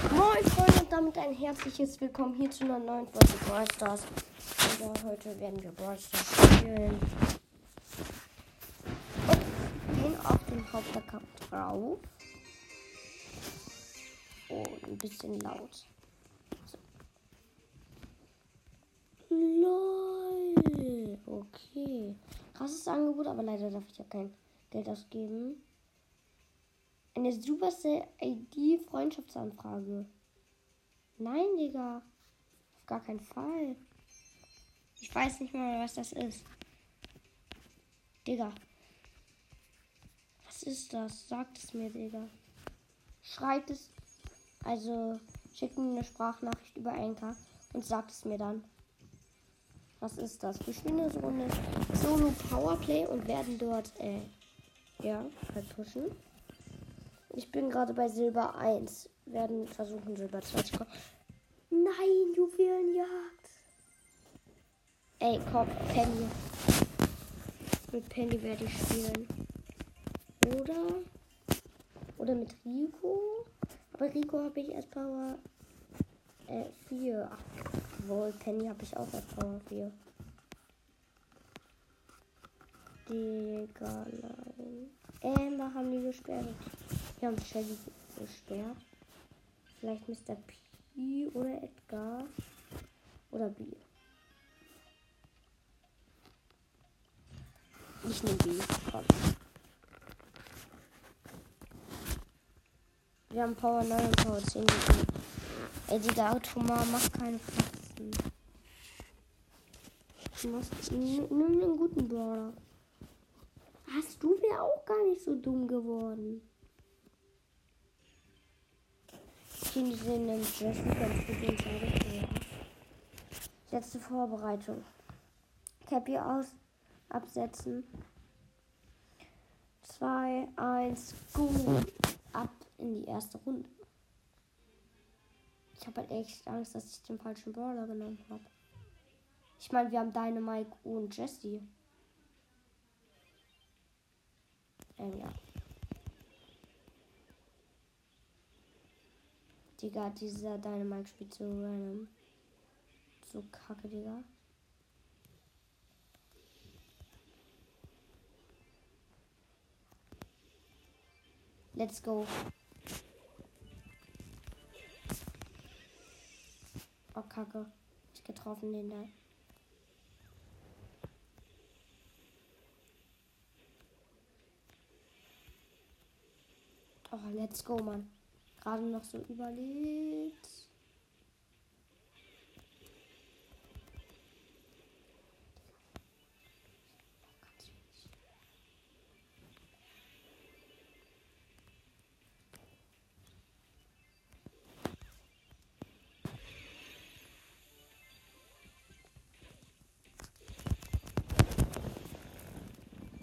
Moin Freunde und damit ein herzliches Willkommen hier zu einer neuen Folge Brawl Stars. Ja, heute werden wir Brawl Stars spielen. Und gehen auf den Hauptaccount drauf. Oh, ein bisschen laut. So. LOL. Okay. Krasses Angebot, aber leider darf ich ja kein Geld ausgeben. Eine Supercell ID Freundschaftsanfrage. Nein, Digga. Auf gar keinen Fall. Ich weiß nicht mal, was das ist. Digga. Was ist das? Sagt es mir, Digga. Schreibt es. Also, schickt mir eine Sprachnachricht über Anchor und sagt es mir dann. Was ist das? Wir spielen eine Runde Solo Powerplay und werden dort, äh, ja, halt pushen. Ich bin gerade bei Silber 1. Werden versuchen, Silber 2 zu kommen. Nein, Juwelenjagd. Ey, komm, Penny. Mit Penny werde ich spielen. Oder? Oder mit Rico? Aber Rico habe ich erst Power äh, 4. Ach, wohl, Penny habe ich auch erst Power 4. Digga, nein. Amber haben die gesperrt. Wir haben Shelly gesperrt. Vielleicht Mr. P oder Edgar. Oder B. Ich nehme B. Komm. Wir haben Power 9 und Power 10 gegeben. Ey, Digga, Automa, mach keine Faxen. Du musst, nimm einen guten Brawler. Hast du wäre auch gar nicht so dumm geworden. Die sind im Jesse ganz gut entscheidet. Letzte Vorbereitung. Cappy aus. Absetzen. 2, 1, go. Ab in die erste Runde. Ich habe halt echt Angst, dass ich den falschen Brawler genommen habe. Ich meine, wir haben deine Mike und Jesse. Ähm, ja. Digga, dieser Dynamite spielt so random. So kacke, Digga. Let's go. Oh, kacke. Ich getroffen den da. Oh, let's go, Mann. Gerade noch so überlebt.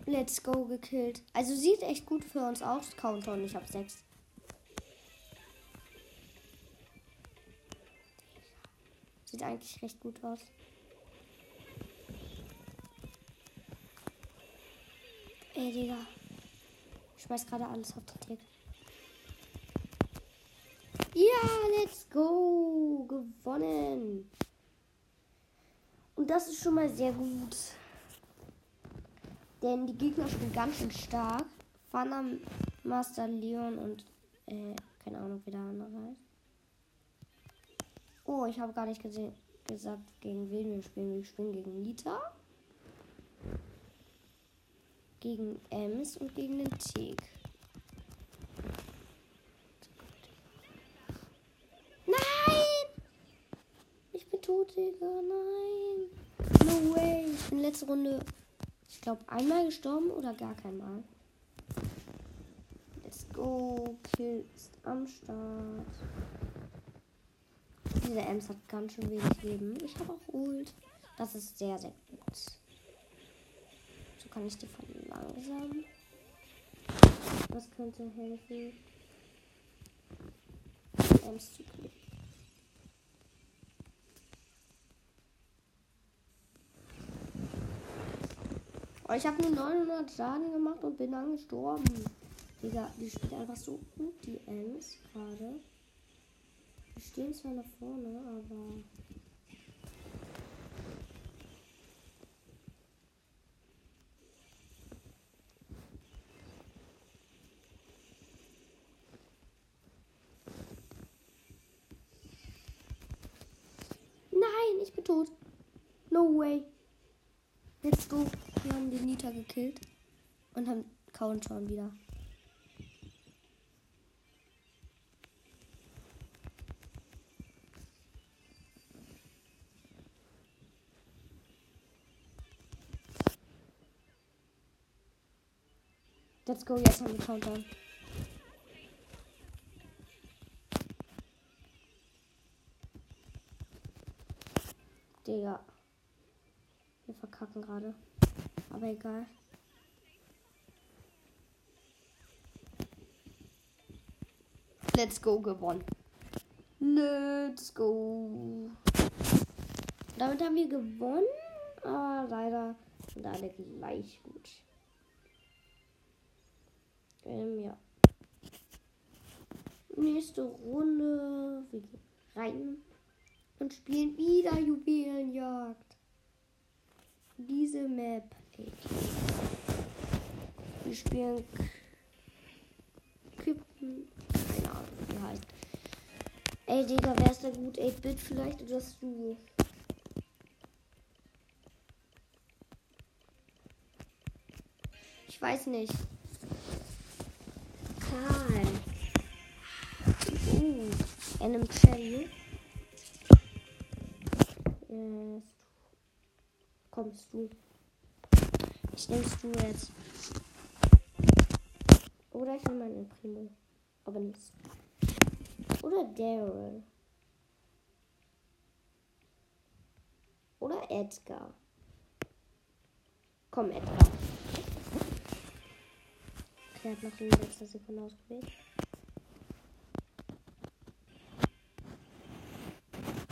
Let's go gekillt. Also sieht echt gut für uns aus. Countdown, ich habe sechs. Sieht eigentlich recht gut aus. Ey, Digga. Ich schmeiß gerade alles auf den Tick. Ja, let's go. Gewonnen. Und das ist schon mal sehr gut. Denn die Gegner spielen ganz schön stark. Fana, Master Leon und äh, keine Ahnung, wie der andere heißt. Oh, ich habe gar nicht gesehen, gesagt, gegen wen wir spielen. Wir spielen gegen Nita, gegen Ems und gegen den Tick. Nein! Ich bin tot, Digga. Nein. No way. Ich bin letzte Runde, ich glaube, einmal gestorben oder gar kein Mal. Let's go. Kill ist am Start. Diese Ems hat ganz schön wenig Leben. Ich habe auch Ult. Das ist sehr, sehr gut. So kann ich die von langsam. Was könnte helfen? Ems zu killen. Oh, ich habe nur 900 Schaden gemacht und bin dann gestorben. Digga, die spielt einfach so gut, die Ems gerade. Wir stehen zwar nach vorne, aber. Nein, ich bin tot. No way. Let's go. Wir haben den Nita gekillt. Und haben Countdown wieder. Let's go, jetzt haben wir Countdown. Digga. Wir verkacken gerade. Aber egal. Let's go gewonnen. Let's go. Damit haben wir gewonnen. Aber leider sind alle gleich gut. Ähm, ja. Nächste Runde. Wir gehen rein und spielen wieder Juwelenjagd. Diese Map. Ey. Wir spielen Kippen. Keine Ahnung, wie heißt. Ey, Digga, wer ist da gut? 8-Bit vielleicht oder du? Ich weiß nicht. Karl. Uh, einem Cherry. Yes. Kommst du? Ich nehmst du jetzt. Oder ich nehme meinen Primo. Aber nicht. Oder Daryl. Oder Edgar. Komm, Edgar. Der hat noch in letzter Sekunde ausgewählt.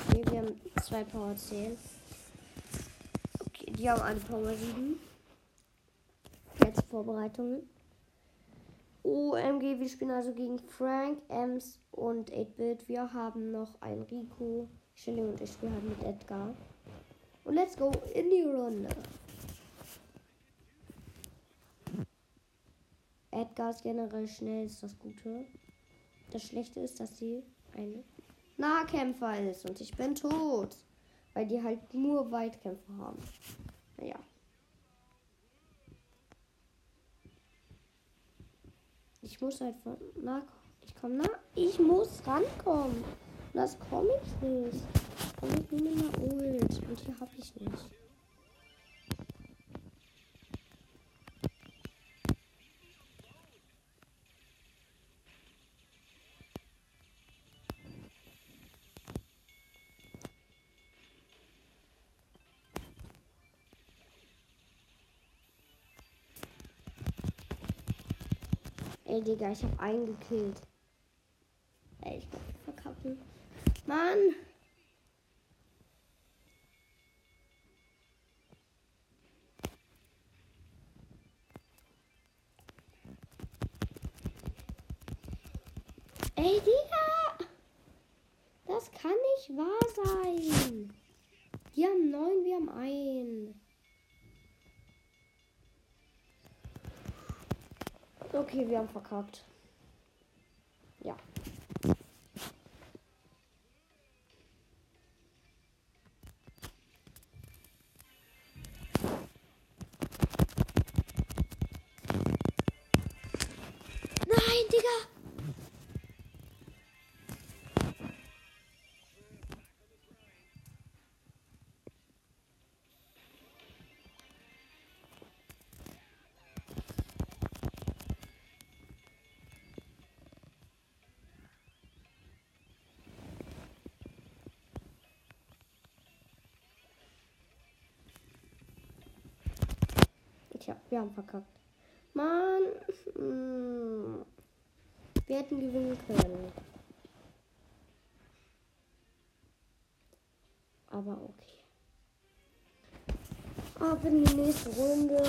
Okay, wir haben zwei Power 10. Okay, die haben eine Power 7. Jetzt Vorbereitungen. OMG, wir spielen also gegen Frank, Ems und 8-Bit. Wir haben noch einen Rico. Shelly und ich spielen halt mit Edgar. Und let's go in die Runde. Edgar ist generell schnell, ist das Gute. Das Schlechte ist, dass sie ein Nahkämpfer ist und ich bin tot. Weil die halt nur Weitkämpfer haben. Naja. Ich muss einfach nach. Ich komme nach. Ich muss rankommen. Das komme ich nicht. Komme ich nur mit einer Ult. Und hier habe ich nicht. Ey, Digga, ich hab einen gekillt. Ey, ich kann verkacken. Mann! Ey, Digga! Das kann nicht wahr sein. Wir haben neun, wir haben einen. Okay, wir haben verkackt. Wir haben verkackt. Mann. mm. Wir hätten gewinnen können. Aber okay. Ab in die nächste Runde.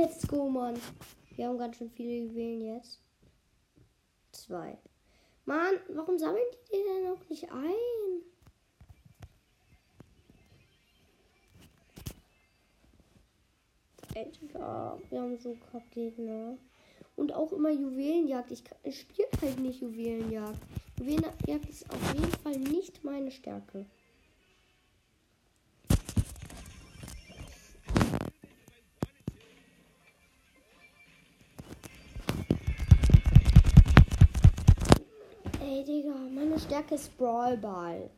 Let's go, Mann. Wir haben ganz schön viele Juwelen jetzt. Zwei. Mann, warum sammeln die den denn noch nicht ein? Digga, wir haben so Kackgegner. Und auch immer Juwelenjagd. Ich, ich spiele halt nicht Juwelenjagd. Juwelenjagd ist auf jeden Fall nicht meine Stärke. Stärke ist Brawlball.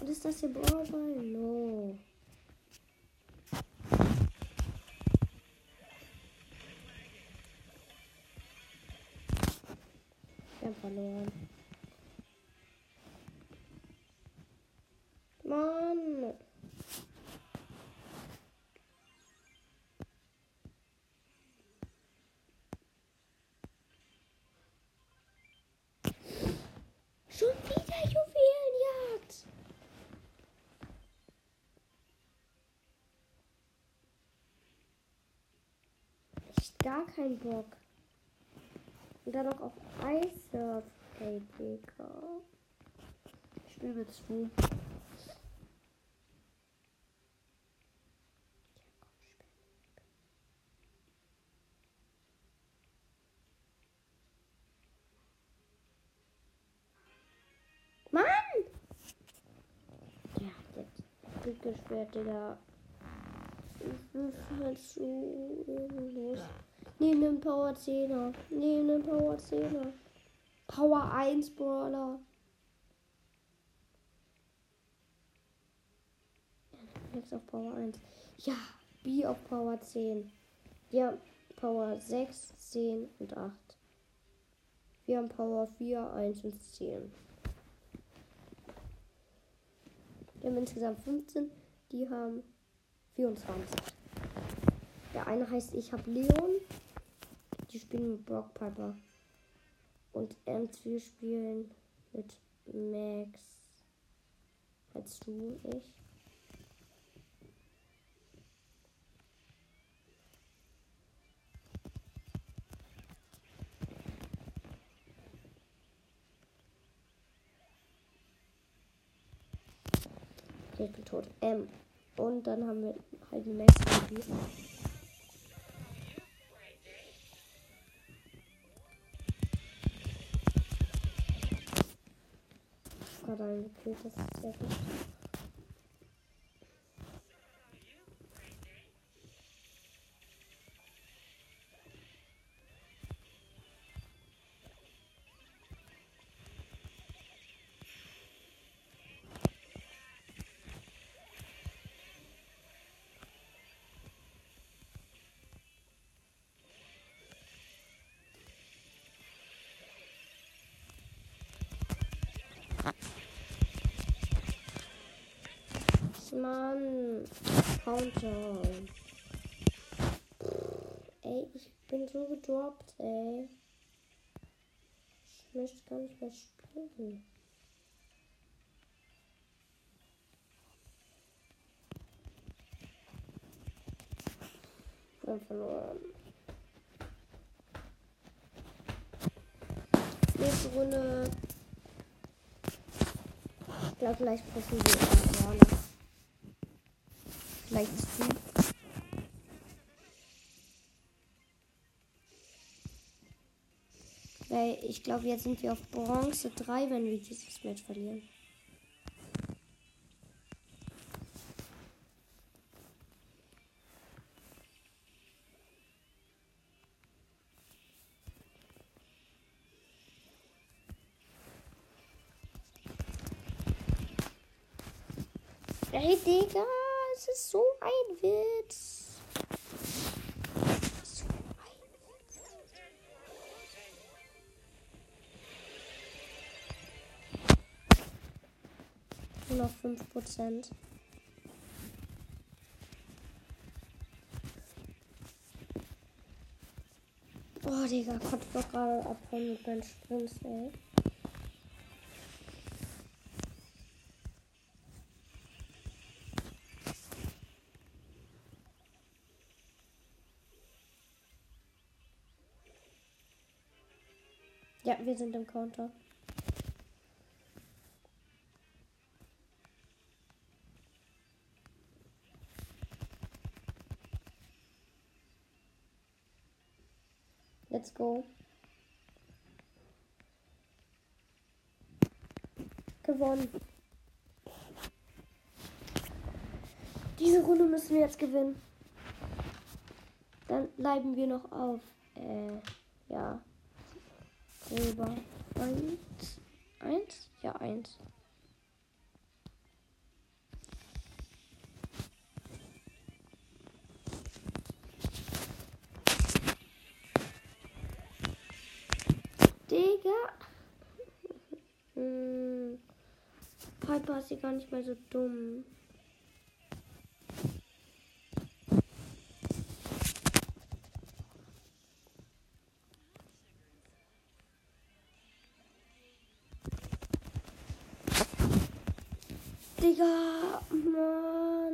Und ist das hier Brawlball? No. Wir haben verloren. Mann. Schon wieder Juwelenjagd. Echt gar kein Bock. Und dann noch auf Eissurf. Ey, Digga. Ich spiele zu. Mann! Ja, jetzt gut gesperrt, Digga. Ich will halt. Nehmen den Power 10er. Nehmen den Power 10er. Power 1 Brawler. Jetzt auf Power 1. Ja, B auf Power 10. Ja, Power 6, 10 und 8. Wir haben Power 4, 1 und 10. Wir haben insgesamt 15. Die haben 24. Der eine heißt Ich hab Leon. Die spielen mit Brock Piper. Und Ems, wir spielen mit Max. Als du, ich. Ich bin tot. Ähm. Und dann haben wir halt die Max Baby. Gekillt, das ist sehr gut. Mann. Countdown. Ey, ich bin so gedroppt, ey. Ich möchte gar nicht mehr spielen. Wir haben verloren. Nächste Runde. Ich glaube, vielleicht passen wir auch Vielleicht du. Weil ich glaube, jetzt sind wir auf Bronze 3, wenn wir dieses Match verlieren. Ey, Digga, ist so ein Witz. So ein Witz. Nur noch 5%. Boah, Digga, konnte doch gerade abhauen mit meinen Sprints, ey. Ja, wir sind im Counter. Let's go. Gewonnen. Diese Runde müssen wir jetzt gewinnen. Dann bleiben wir noch auf. Äh, ja. Silber. Eins. Eins? Ja, eins. Digga. Hm. Piper ist hier gar nicht mal so dumm. Digga, Mann.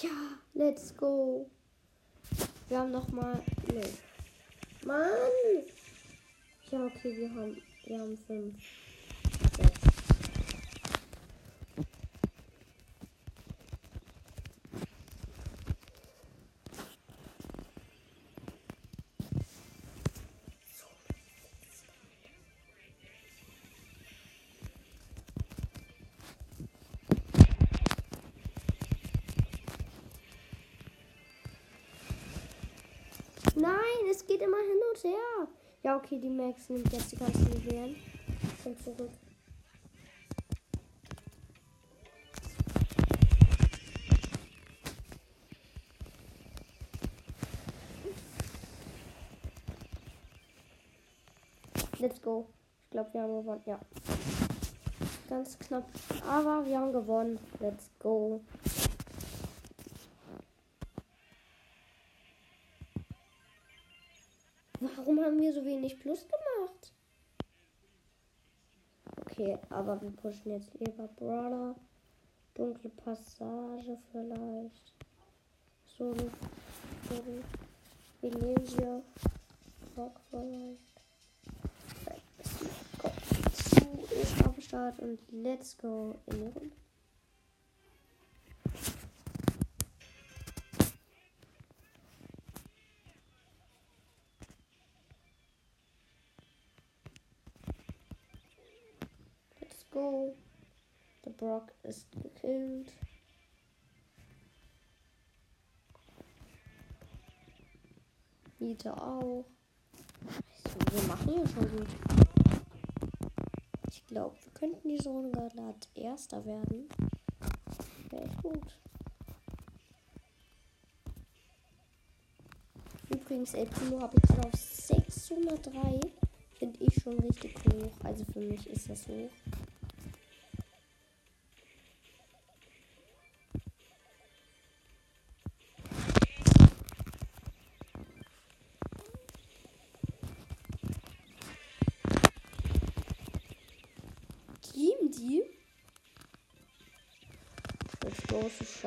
Ja, let's go. Wir haben noch mal. Nee. Mann! Ja, okay, wir haben. Wir haben fünf. Nein, es geht immer hin und her. Ja, okay, die Max nimmt jetzt die ganzen Juwelen. Und zurück. Let's go. Ich glaube, wir haben gewonnen. Ja. Ganz knapp. Aber wir haben gewonnen. Let's go. Wir so Plus gemacht? Okay, aber wir pushen jetzt lieber Brawler. Dunkle Passage vielleicht. Solo. Solo. Wie nehmen wir? Rock vielleicht. Auf dem Start und let's go in die Runde. Go. Der Brock ist gekillt. Nita auch. Also, wir machen ja schon gut. Ich glaube, wir könnten diese Runde gerade als Erster werden. Wäre echt gut. Übrigens, El Primo habe ich gerade auf 603. Finde ich schon richtig hoch. Also für mich ist das hoch.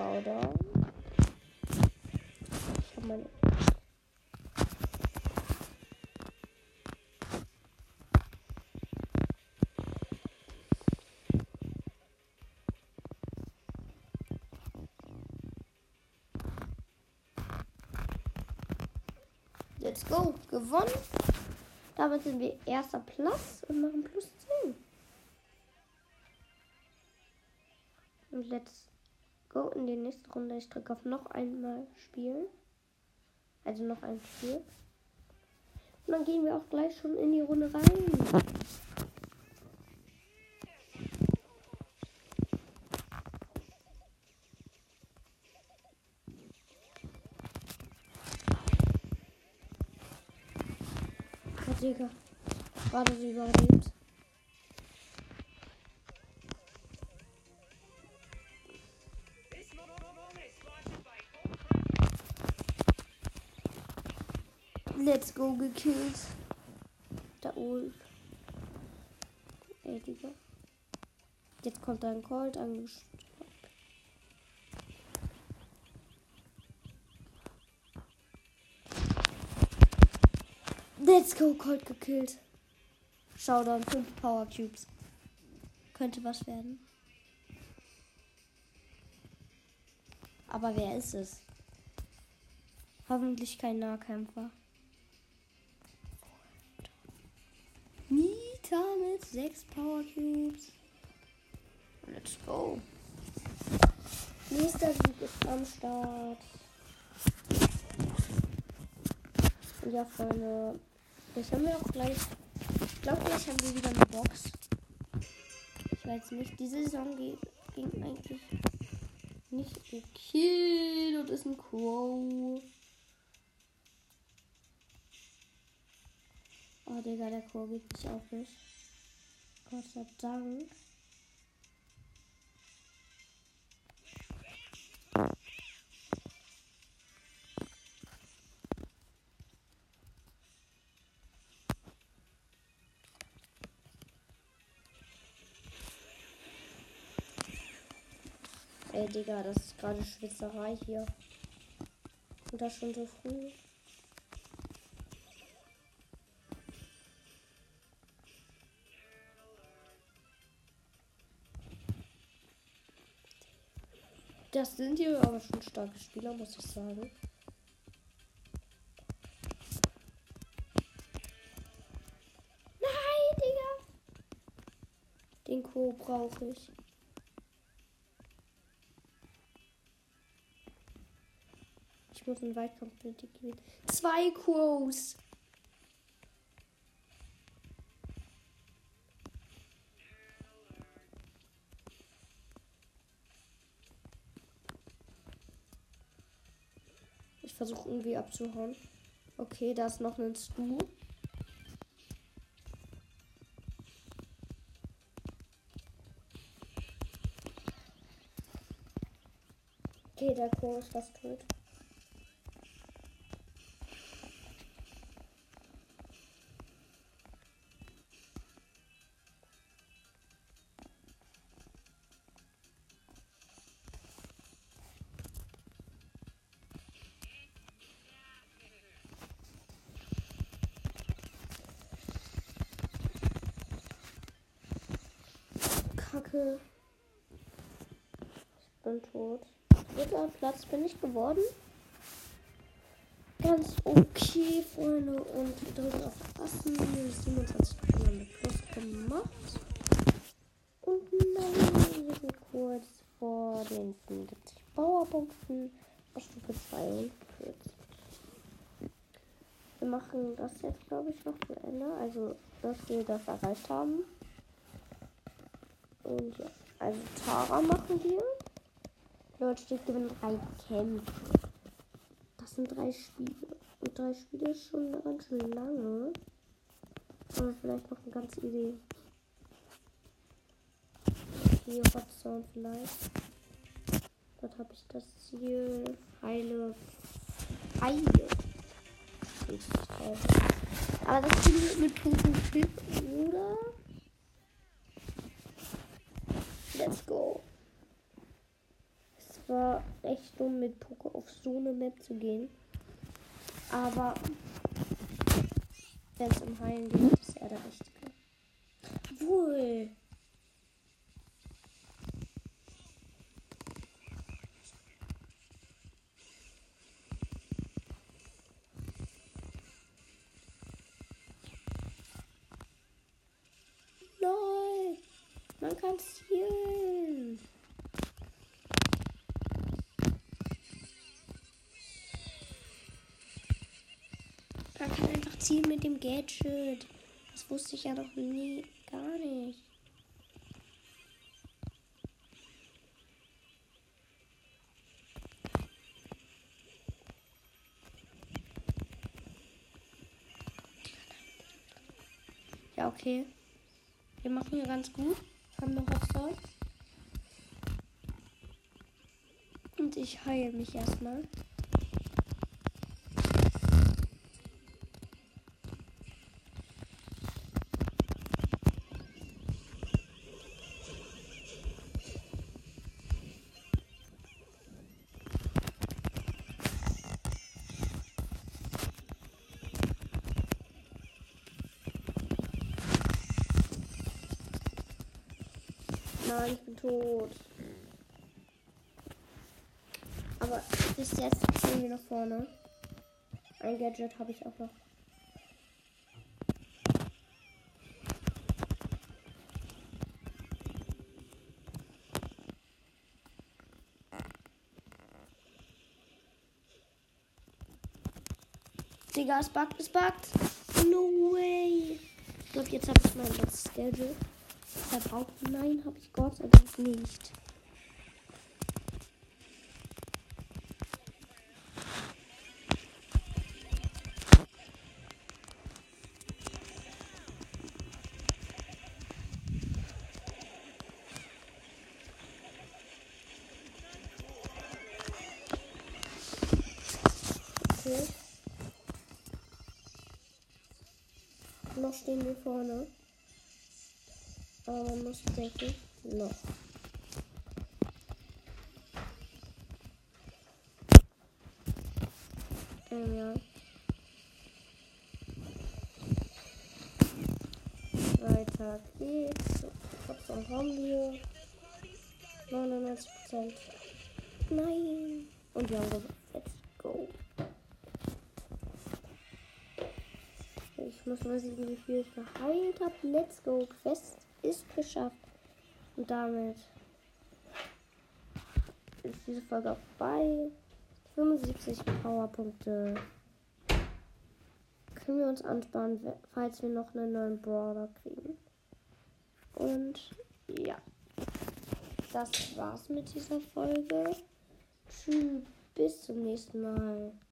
Showdown. Ich habe meine. Let's go. Gewonnen. Damit sind wir erster Platz und machen plus 10. Und let's Go in die nächste Runde. Ich drücke auf noch einmal spielen. Also noch ein Spiel. Und dann gehen wir auch gleich schon in die Runde rein. Digga. Gerade so überlebt. Let's go gekillt. Der Ulf. Ey, Digga. Jetzt kommt ein Colt angeschaut. Let's go, Colt gekillt. Showdown, 5 Power Cubes. Könnte was werden. Aber wer ist es? Hoffentlich kein Nahkämpfer. Mit 6 Power Cubes. Let's go. Nächster Sieg ist am Start. Ja, Freunde. Jetzt haben wir auch gleich. Ich glaube, gleich haben wir wieder eine Box. Ich weiß nicht. Diese Saison ging, ging eigentlich nicht okay. Dort ist ein Crow. Oh, Digga, der Crow gibt sich auch nicht. Gott sei Dank. Ey, Digga, das ist gerade Schwitzerei hier. Und das schon so früh. Das sind hier aber schon starke Spieler, muss ich sagen. Nein, Digga. Den Co brauche ich. Ich muss einen Weitkampf gewinnen. Zwei Quos. Versuche irgendwie abzuhauen. Okay, da ist noch ein Stu. Okay, der Chor ist fast tot. Kacke. Ich bin tot. Dritter Platz bin ich geworden. Ganz okay, Freunde. Und wir drücken auf Assen. 27 mit Plus gemacht. Und nein, wir sind kurz vor den 75 Powerpunkten auf Stufe 42. Wir machen das jetzt, glaube ich, noch zu Ende. Also, dass wir das erreicht haben. Und ja, also Tara machen wir. Leute steht gewinnen drei Kämpfe. Das sind drei Spiele. Und drei Spiele ist schon ganz schön lange. Aber vielleicht noch eine ganz Idee. Hier Hotzone vielleicht. Dort habe ich das Ziel. Heile. Heile. Aber das Ziel mit Punkt oder? Let's go. Es war echt dumm, mit Poker auf so eine Map zu gehen. Aber wenn es um Heilen geht, ist er der Richtige. Wohl. Wusste ich ja noch nie. Gar nicht. Ja, okay. Wir machen hier ganz gut. Haben noch was da. Und ich heile mich erstmal. Nein, ich bin tot. Aber bis jetzt sind wir nach vorne. Ein Gadget habe ich auch noch. Digga, es buggt, es buggt. No way. Ich glaube, jetzt habe ich mein letztes Gadget verbraucht. Nein, habe ich Gott sei Dank nicht. Noch stehen wir vorne. Aber man muss denken, noch. Ähm, ja. Weiter geht's. Trotzdem haben wir 99 Prozent. Nein. Und wir haben gewonnen. Let's go. Ich muss mal sehen, wie viel ich geheilt habe. Let's go. Quest ist geschafft. Und damit ist diese Folge auch bei 75 Powerpunkte. Können wir uns ansparen, falls wir noch einen neuen Brawler kriegen. Und ja, das war's mit dieser Folge. Tschüss, bis zum nächsten Mal.